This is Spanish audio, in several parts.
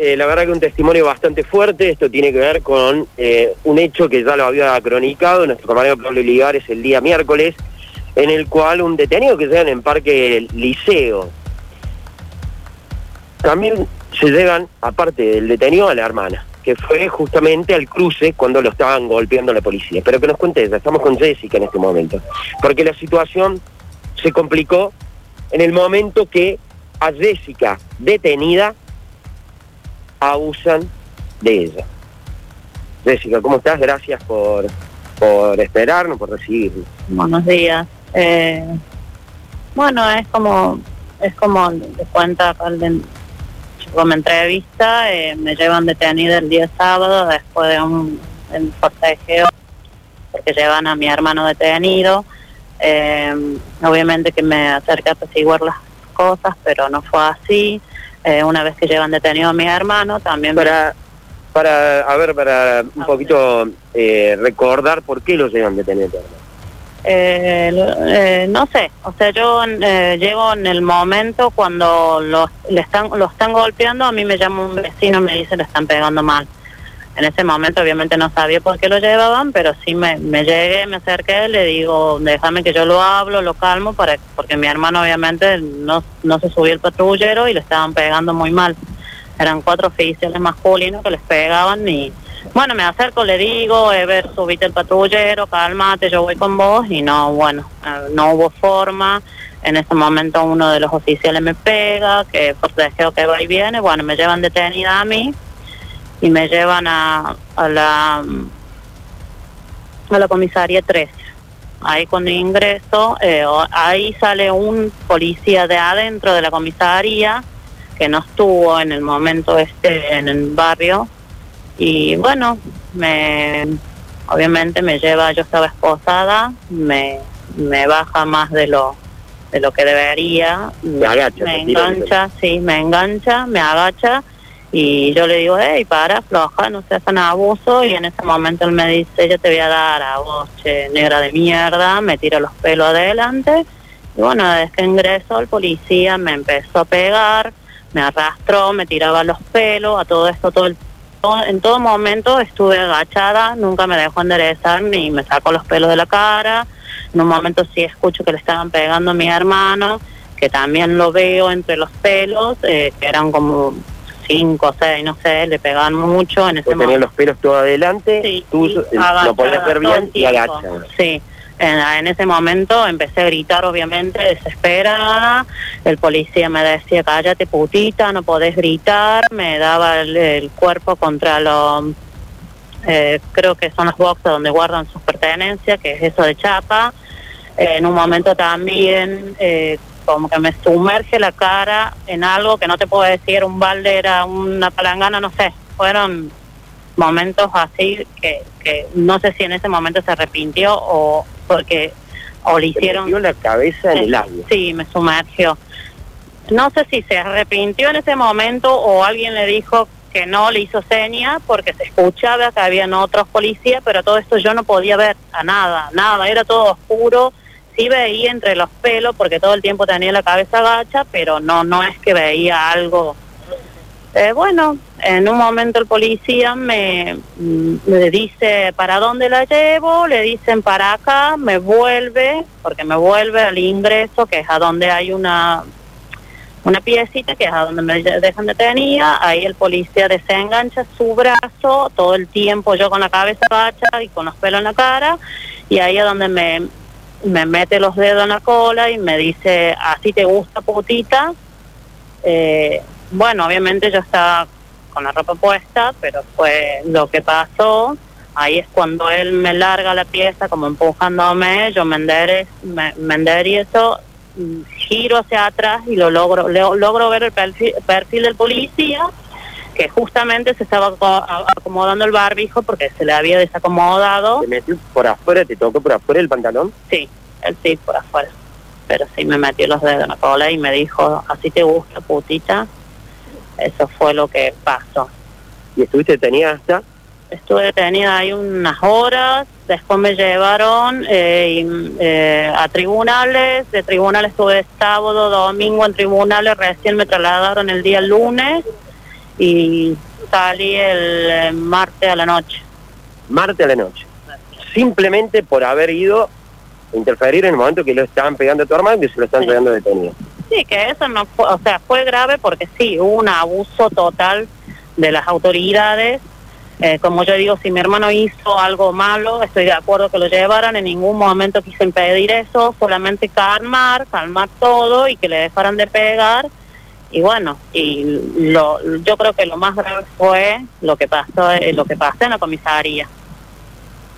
eh, la verdad que un testimonio bastante fuerte, esto tiene que ver con eh, un hecho que ya lo había cronicado nuestro compañero Pablo Ligares el día miércoles, en el cual un detenido que llegan en Parque Liceo, también se llegan, aparte del detenido, a la hermana, que fue justamente al cruce cuando lo estaban golpeando la policía. Pero que nos cuente ella, estamos con Jessica en este momento, porque la situación se complicó en el momento que a Jessica detenida abusan de ella. Jessica, ¿cómo estás? Gracias por, por esperarnos, por recibirnos. Buenos días. Eh, bueno, es como es como de cuenta como entrevista, eh, me llevan detenida el día sábado después de un, forcejeo porque llevan a mi hermano detenido. Eh, obviamente que me acerca a apaciguar las cosas, pero no fue así. Eh, una vez que llevan detenido a mi hermano, también... Para, para a ver, para un poquito eh, recordar por qué lo llevan detenido eh, eh, no sé, o sea, yo eh, llego en el momento cuando lo, le están, lo están golpeando, a mí me llama un vecino y me dice le están pegando mal. En ese momento obviamente no sabía por qué lo llevaban, pero sí me, llegué, me acerqué, le digo, déjame que yo lo hablo, lo calmo, para porque mi hermano obviamente no, no se subió el patrullero y le estaban pegando muy mal. Eran cuatro oficiales masculinos que les pegaban y bueno, me acerco, le digo, Ever, subite el patrullero, cálmate, yo voy con vos y no, bueno, eh, no hubo forma. En ese momento uno de los oficiales me pega, que por deseo que va y viene, bueno, me llevan detenida a mí y me llevan a, a la a la comisaría 3. Ahí cuando ingreso, eh, ahí sale un policía de adentro de la comisaría que no estuvo en el momento este en el barrio y bueno, me obviamente me lleva, yo estaba esposada, me, me baja más de lo de lo que debería, me, me engancha, sí, me engancha, me agacha y yo le digo, hey, para, floja, no seas tan abuso y en ese momento él me dice, yo te voy a dar a vos, che, negra de mierda, me tira los pelos adelante y bueno, desde que ingreso el policía me empezó a pegar, me arrastró, me tiraba los pelos, a todo esto todo el en todo momento estuve agachada, nunca me dejó enderezar ni me sacó los pelos de la cara. En un momento sí escucho que le estaban pegando a mi hermano, que también lo veo entre los pelos, eh, que eran como cinco o seis, no sé, le pegaban mucho. En ese momento. los pelos todo adelante, sí, tú eh, lo podías ver bien y agachada. Sí. En, ese momento empecé a gritar, obviamente, desesperada. El policía me decía, cállate putita, no podés gritar. Me daba el, cuerpo contra los, eh, creo que son los boxes donde guardan sus pertenencias, que es eso de chapa. en un momento también, eh, como que me sumerge la cara en algo que no te puedo decir, un balde era una palangana, no sé. Fueron momentos así que, que no sé si en ese momento se arrepintió o porque o le hicieron... la cabeza en el agua. Sí, me sumergió. No sé si se arrepintió en ese momento o alguien le dijo que no le hizo seña porque se escuchaba que habían otros policías, pero todo esto yo no podía ver a nada, nada, era todo oscuro. Sí veía entre los pelos porque todo el tiempo tenía la cabeza gacha, pero no no es que veía algo. Eh, bueno, en un momento el policía me, mm, me, dice para dónde la llevo, le dicen para acá, me vuelve, porque me vuelve al ingreso, que es a donde hay una una piecita, que es a donde me dejan detenida, ahí el policía desengancha su brazo, todo el tiempo yo con la cabeza bacha y con los pelos en la cara, y ahí es donde me, me mete los dedos en la cola y me dice, así te gusta putita, eh, bueno, obviamente yo estaba con la ropa puesta, pero fue lo que pasó. Ahí es cuando él me larga la pieza como empujándome, yo me, enderezo, me, mm, giro hacia atrás y lo logro, logro ver el perfil, del policía que justamente se estaba acomodando el barbijo porque se le había desacomodado. ¿Te metió por afuera? ¿Te tocó por afuera el pantalón? Sí, él sí, por afuera. Pero sí me metió los dedos en la cola y me dijo, así te gusta, putita. Eso fue lo que pasó. ¿Y estuviste detenida hasta? Estuve detenida ahí unas horas, después me llevaron eh, eh, a tribunales, de tribunales estuve sábado, domingo en tribunales, recién me trasladaron el día lunes y salí el eh, martes a la noche. Martes a la noche. Simplemente por haber ido a interferir en el momento que lo estaban pegando a tu hermano y se lo están Sí. pegando detenido. Sí, que eso no fue, o sea, fue grave porque sí, hubo un abuso total de las autoridades. Eh, como yo digo, si mi hermano hizo algo malo, estoy de acuerdo que lo llevaran, en ningún momento quise impedir eso, solamente calmar, calmar todo y que le dejaran de pegar. Y bueno, y lo, yo creo que lo más grave fue lo que pasó, eh, lo que pasó en la comisaría.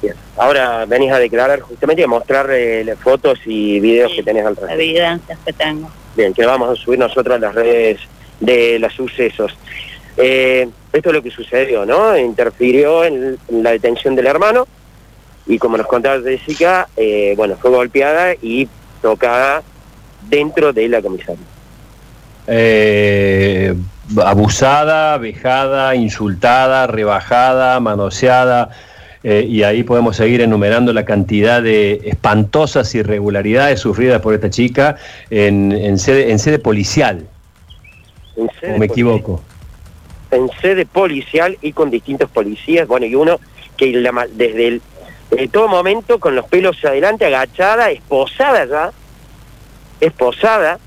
Bien. Ahora venís a declarar justamente y a mostrar eh, las fotos y videos Sí, que tenés al respecto. Evidencias que tengo. Bien, que vamos a subir nosotros a las redes de los sucesos. Eh, esto es lo que sucedió, ¿no? Interfirió en, en la detención del hermano y como nos contaba Jessica, eh, bueno, fue golpeada y tocada dentro de la comisaría. Eh, abusada, vejada, insultada, rebajada, manoseada, eh, y ahí podemos seguir enumerando la cantidad de espantosas irregularidades sufridas por esta chica en, en sede, en sede policial, En sede o me equivoco. En sede policial y con distintos policías, bueno, y uno que la desde el todo momento con los pelos hacia adelante, agachada, esposada ya, esposada,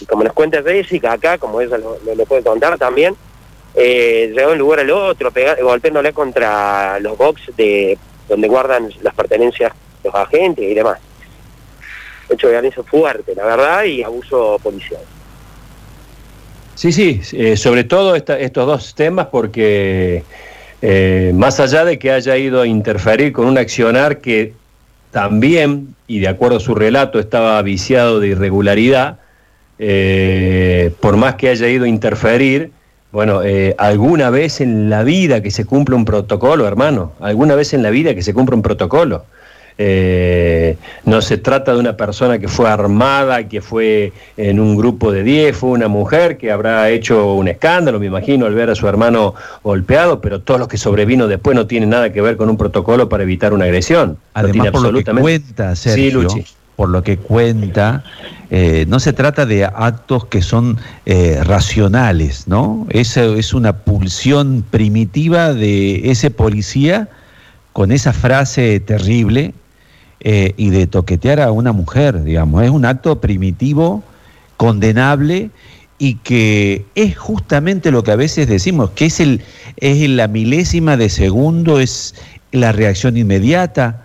y como nos cuenta Jessica acá, como ella lo, lo- puede contar también, eh, llegó de un lugar al otro, pega- golpeándole contra los box de donde guardan las pertenencias los agentes y demás. Hecho de violencia fuerte, la verdad, y abuso policial. Sí, sí, eh, sobre todo estos dos temas porque eh, más allá de que haya ido a interferir con un accionar que también, y de acuerdo a su relato, estaba viciado de irregularidad, eh, por más que haya ido a interferir, bueno, eh, alguna vez en la vida que se cumpla un protocolo, hermano, alguna vez en la vida que se cumpla un protocolo. Eh, no se trata de una persona que fue armada, que fue en un grupo de 10, fue una mujer que habrá hecho un escándalo, me imagino, al ver a su hermano golpeado, pero todo lo que sobrevino después no tiene nada que ver con un protocolo para evitar una agresión. No Además, tiene por lo que absolutamente- Sí, Luchi. Por lo que cuenta, eh, no se trata de actos que son eh, racionales, ¿no? Esa es una pulsión primitiva de ese policía con esa frase terrible eh, y de toquetear a una mujer, digamos. Es un acto primitivo, condenable y que es justamente lo que a veces decimos, que es, el, es la milésima de segundo, es la reacción inmediata.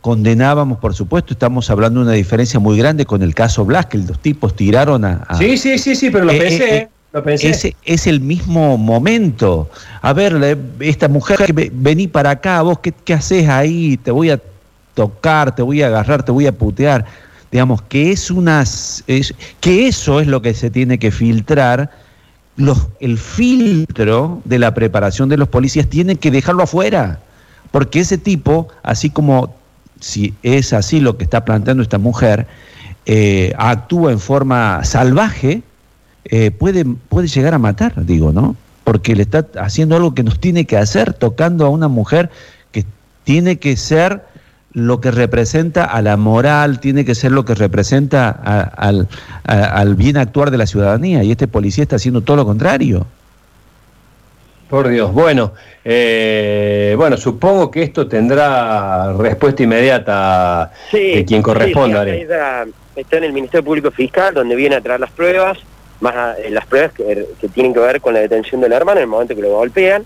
Condenábamos, por supuesto, estamos hablando de una diferencia muy grande con el caso Blas, que los tipos tiraron a... a- Sí, sí, sí, sí, pero lo Eh, pensé, eh, eh, lo pensé. es, es el mismo momento. A ver, esta mujer, vení para acá, vos qué, qué haces ahí, te voy a tocar, te voy a agarrar, te voy a putear. Digamos, que es unas. Es, que eso es lo que se tiene que filtrar. Los, el filtro de la preparación de los policías tiene que dejarlo afuera. Porque ese tipo, así como si es así lo que está planteando esta mujer, eh, actúa en forma salvaje, eh, puede, puede llegar a matar, digo, ¿no? Porque le está haciendo algo que nos tiene que hacer, tocando a una mujer que tiene que ser lo que representa a la moral, tiene que ser lo que representa a- al, a- al bien actuar de la ciudadanía. Y este policía está haciendo todo lo contrario. Por Dios. Bueno, eh, bueno, supongo que esto tendrá respuesta inmediata Sí, de quien corresponda. sí, está en el Ministerio Público Fiscal, donde viene a traer las pruebas, más a- eh, las pruebas que, que tienen que ver con la detención del hermano en el momento que lo golpean.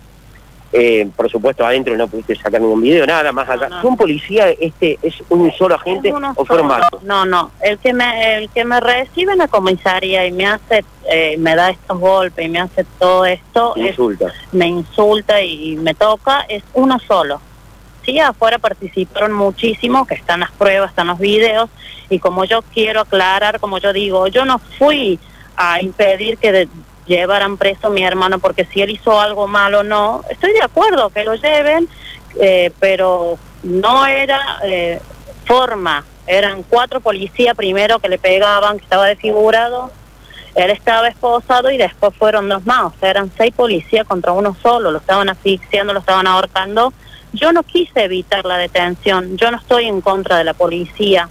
Eh, por supuesto, adentro no pudiste sacar ningún video, nada más allá. No, no. ¿Fue un policía, este, es un solo agente o fueron varios? No, no. El que me, el que me recibe en la comisaría y me hace, eh, me da estos golpes y me hace todo esto, es- Insulta. me insulta y me toca, es uno solo. Sí, afuera participaron muchísimo, que están las pruebas, están los videos, y como yo quiero aclarar, como yo digo, yo no fui a impedir que de- llevaran preso a mi hermano, porque si él hizo algo malo no, estoy de acuerdo que lo lleven, eh, pero no era eh, forma, eran cuatro policías primero que le pegaban, que estaba desfigurado, él estaba esposado y después fueron dos más, o sea, eran seis policías contra uno solo, lo estaban asfixiando, lo estaban ahorcando. Yo no quise evitar la detención, yo no estoy en contra de la policía,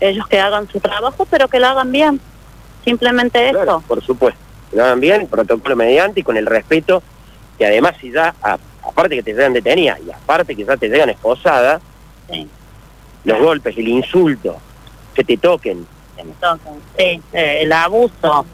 ellos que hagan su trabajo, pero que lo hagan bien, simplemente Claro, eso. por supuesto. Que lo hagan bien, protocolo mediante y con el respeto que además si ya, a- aparte que te llegan detenidas y aparte que ya te llegan esposada, Sí, los golpes, el insulto, que te toquen. que me tocan. Sí, eh, el abuso.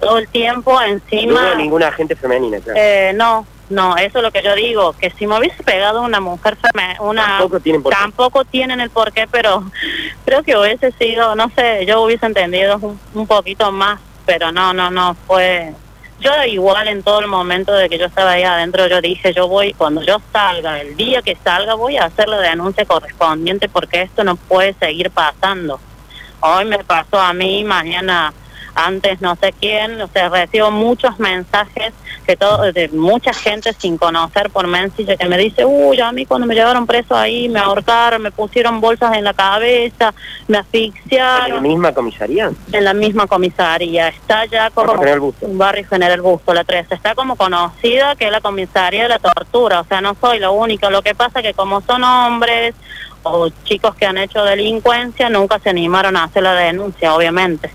Todo el tiempo encima... ninguna agente femenina, claro. Eh, no, no, eso es lo que yo digo, que si me hubiese pegado una mujer feme- una Tampoco tienen por qué. tampoco tienen el porqué, pero creo que hubiese sido, no sé, yo hubiese entendido un, un poquito más, pero no, no, no, fue... Yo igual en todo el momento de que yo estaba ahí adentro, yo dije, yo voy, cuando yo salga, el día que salga, voy a hacer la denuncia correspondiente porque esto no puede seguir pasando. Hoy me pasó a mí, mañana antes no sé quién, o sea, recibo muchos mensajes que todo, de mucha gente sin conocer por Messenger que me dice, uy, a mí cuando me llevaron preso ahí me ahorcaron, me pusieron bolsas en la cabeza, me ¿En la asfixiaron misma comisaría? en la misma comisaría. Está ya como General Busto. un barrio General Busto, la 13. Está como conocida que es la comisaría de la tortura. O sea, no soy lo único. Lo que pasa que como son hombres o chicos que han hecho delincuencia, nunca se animaron a hacer la denuncia, obviamente.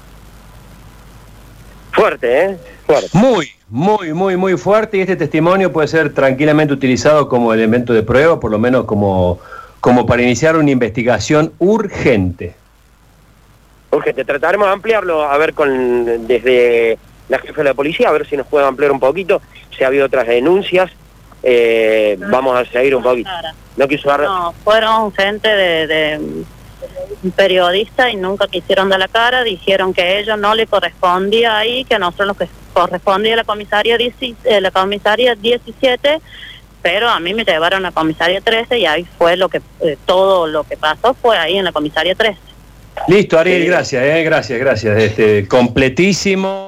Fuerte, ¿eh? Fuerte. Muy, muy, muy, muy fuerte y este testimonio puede ser tranquilamente utilizado como elemento de prueba, por lo menos como, como para iniciar una investigación urgente. Urgente, trataremos de ampliarlo, a ver con desde la jefa de la policía, a ver si nos puede ampliar un poquito, si ha habido otras denuncias, eh, vamos a seguir un poquito. No quiso dar... No, fueron gente de, de periodistas y nunca quisieron dar la cara, dijeron que a ellos no le correspondía ahí, que a nosotros que correspondía la comisaría, 10 eh, la comisaría 17, pero a mí me llevaron a la comisaría 13 y ahí fue lo que, eh, todo lo que pasó fue ahí en la comisaría 13. Listo, Ariel, gracias, eh, gracias, gracias. Este, completísimo.